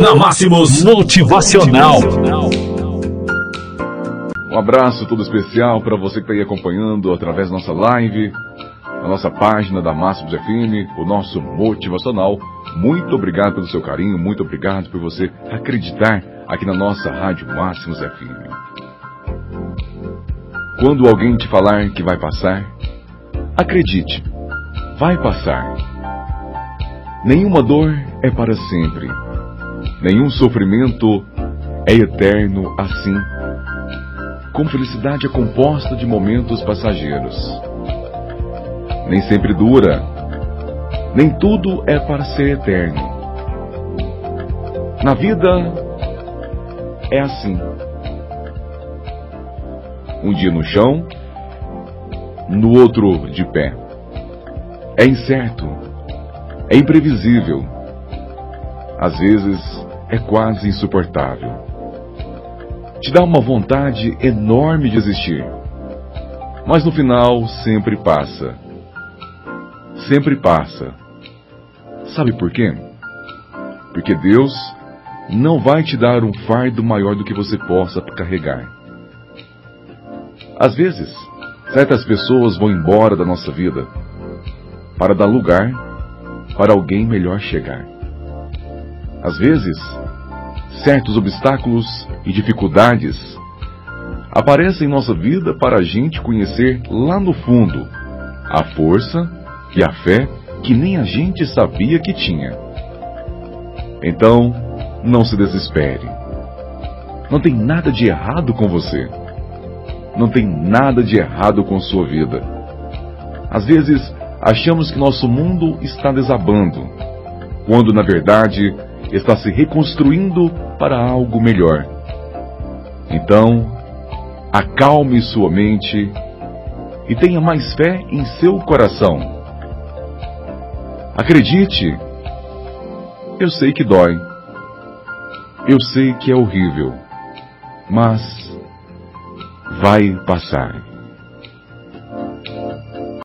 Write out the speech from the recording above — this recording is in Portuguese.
Na Máximos Motivacional. Um abraço todo especial para você que está aí acompanhando através da nossa live, a nossa página da Máximos FM, o nosso Motivacional. Muito obrigado pelo seu carinho, muito obrigado por você acreditar aqui na nossa Rádio Máximos FM. Quando alguém te falar que vai passar, acredite, vai passar. Nenhuma dor é para sempre. Nenhum sofrimento é eterno assim. Como felicidade é composta de momentos passageiros. Nem sempre dura. Nem tudo é para ser eterno. Na vida é assim. Um dia no chão, no outro de pé. É incerto, é imprevisível. Às vezes é quase insuportável. Te dá uma vontade enorme de existir. Mas no final sempre passa. Sempre passa. Sabe por quê? Porque Deus não vai te dar um fardo maior do que você possa carregar. Às vezes, certas pessoas vão embora da nossa vida para dar lugar para alguém melhor chegar. Às vezes, certos obstáculos e dificuldades aparecem em nossa vida para a gente conhecer lá no fundo a força e a fé que nem a gente sabia que tinha. Então, não se desespere. Não tem nada de errado com você. Não tem nada de errado com sua vida. Às vezes, achamos que nosso mundo está desabando, quando na verdade está se reconstruindo para algo melhor. Então, acalme sua mente e tenha mais fé em seu coração. Acredite, eu sei que dói, eu sei que é horrível, mas vai passar.